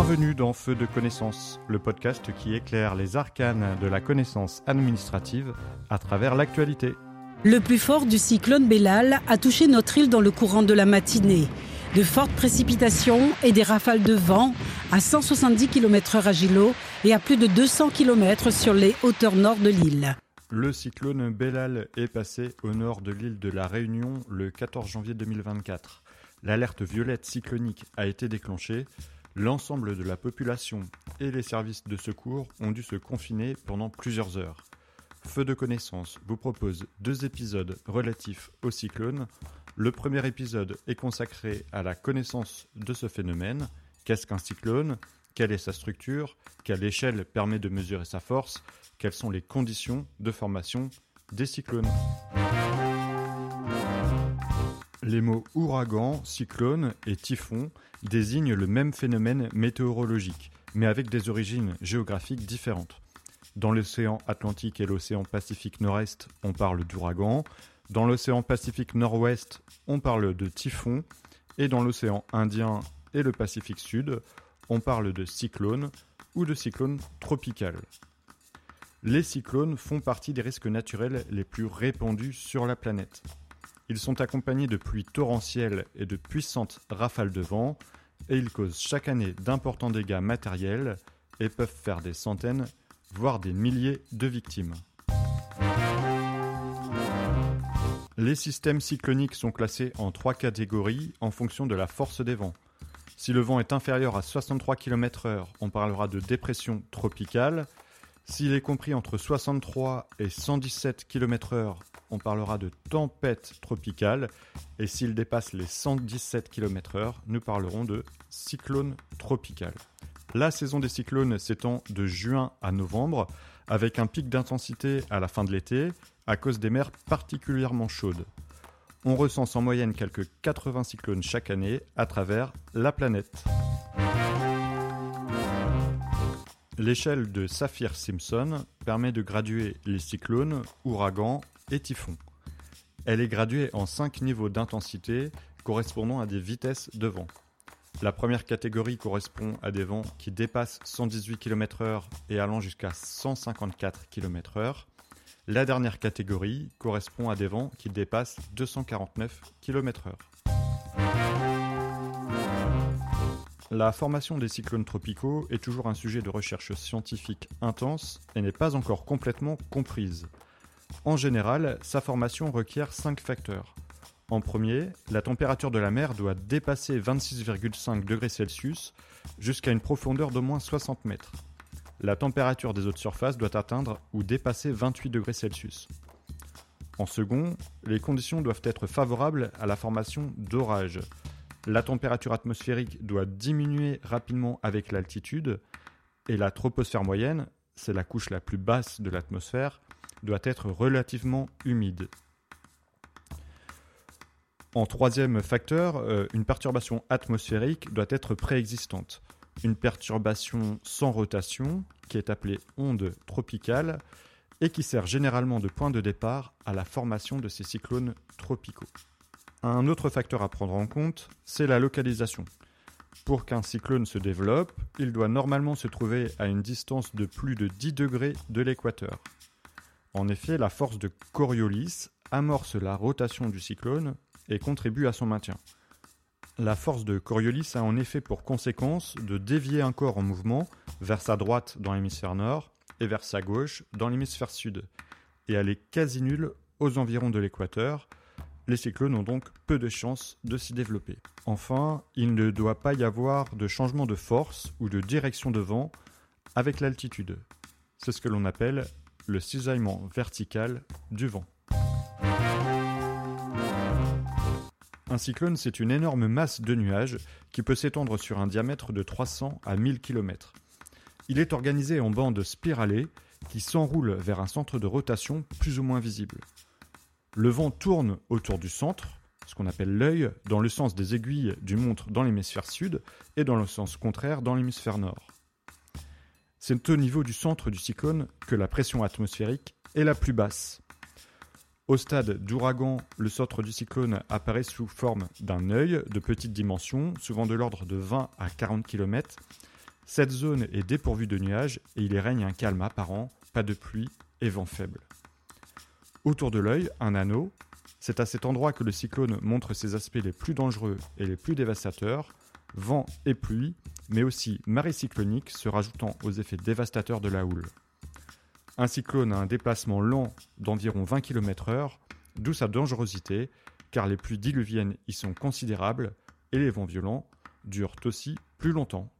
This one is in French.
Bienvenue dans Feu de connaissance, le podcast qui éclaire les arcanes de la connaissance administrative à travers l'actualité. Le plus fort du cyclone Bellal a touché notre île dans le courant de la matinée. De fortes précipitations et des rafales de vent à 170 km/h à Gilo et à plus de 200 km sur les hauteurs nord de l'île. Le cyclone Bellal est passé au nord de l'île de la Réunion le 14 janvier 2024. L'alerte violette cyclonique a été déclenchée. L'ensemble de la population et les services de secours ont dû se confiner pendant plusieurs heures. Feu de connaissance vous propose deux épisodes relatifs au cyclone. Le premier épisode est consacré à la connaissance de ce phénomène. Qu'est-ce qu'un cyclone? Quelle est sa structure? Quelle échelle permet de mesurer sa force? Quelles sont les conditions de formation des cyclones? Les mots ouragan, cyclone et typhon désignent le même phénomène météorologique, mais avec des origines géographiques différentes. Dans l'océan Atlantique et l'océan Pacifique Nord-Est, on parle d'ouragan. Dans l'océan Pacifique Nord-Ouest, on parle de typhon. Et dans l'océan Indien et le Pacifique Sud, on parle de cyclone ou de cyclone tropical. Les cyclones font partie des risques naturels les plus répandus sur la planète. Ils sont accompagnés de pluies torrentielles et de puissantes rafales de vent, et ils causent chaque année d'importants dégâts matériels et peuvent faire des centaines, voire des milliers de victimes. Les systèmes cycloniques sont classés en trois catégories en fonction de la force des vents. Si le vent est inférieur à 63 km/h, on parlera de dépression tropicale. S'il est compris entre 63 et 117 km/h, on parlera de tempête tropicale. Et s'il dépasse les 117 km/h, nous parlerons de cyclone tropical. La saison des cyclones s'étend de juin à novembre, avec un pic d'intensité à la fin de l'été, à cause des mers particulièrement chaudes. On recense en moyenne quelques 80 cyclones chaque année à travers la planète. L'échelle de Saphir-Simpson permet de graduer les cyclones, ouragans et typhons. Elle est graduée en 5 niveaux d'intensité correspondant à des vitesses de vent. La première catégorie correspond à des vents qui dépassent 118 km/h et allant jusqu'à 154 km/h. La dernière catégorie correspond à des vents qui dépassent 249 km/h. La formation des cyclones tropicaux est toujours un sujet de recherche scientifique intense et n'est pas encore complètement comprise. En général, sa formation requiert 5 facteurs. En premier, la température de la mer doit dépasser 26,5 degrés Celsius jusqu'à une profondeur d'au moins 60 mètres. La température des eaux de surface doit atteindre ou dépasser 28 degrés Celsius. En second, les conditions doivent être favorables à la formation d'orages, la température atmosphérique doit diminuer rapidement avec l'altitude et la troposphère moyenne, c'est la couche la plus basse de l'atmosphère, doit être relativement humide. En troisième facteur, euh, une perturbation atmosphérique doit être préexistante. Une perturbation sans rotation, qui est appelée onde tropicale, et qui sert généralement de point de départ à la formation de ces cyclones tropicaux. Un autre facteur à prendre en compte, c'est la localisation. Pour qu'un cyclone se développe, il doit normalement se trouver à une distance de plus de 10 degrés de l'équateur. En effet, la force de Coriolis amorce la rotation du cyclone et contribue à son maintien. La force de Coriolis a en effet pour conséquence de dévier un corps en mouvement vers sa droite dans l'hémisphère nord et vers sa gauche dans l'hémisphère sud, et elle est quasi nulle aux environs de l'équateur, les cyclones ont donc peu de chances de s'y développer. Enfin, il ne doit pas y avoir de changement de force ou de direction de vent avec l'altitude. C'est ce que l'on appelle le cisaillement vertical du vent. Un cyclone, c'est une énorme masse de nuages qui peut s'étendre sur un diamètre de 300 à 1000 km. Il est organisé en bandes spiralées qui s'enroulent vers un centre de rotation plus ou moins visible. Le vent tourne autour du centre, ce qu'on appelle l'œil, dans le sens des aiguilles du montre dans l'hémisphère sud et dans le sens contraire dans l'hémisphère nord. C'est au niveau du centre du cyclone que la pression atmosphérique est la plus basse. Au stade d'ouragan, le centre du cyclone apparaît sous forme d'un œil de petite dimension, souvent de l'ordre de 20 à 40 km, Cette zone est dépourvue de nuages et il y règne un calme apparent, pas de pluie et vent faible. Autour de l'œil, un anneau. C'est à cet endroit que le cyclone montre ses aspects les plus dangereux et les plus dévastateurs, vent et pluie, mais aussi marée cyclonique se rajoutant aux effets dévastateurs de la houle. Un cyclone a un déplacement lent d'environ 20 km/h, d'où sa dangerosité, car les pluies diluviennes y sont considérables et les vents violents durent aussi plus longtemps.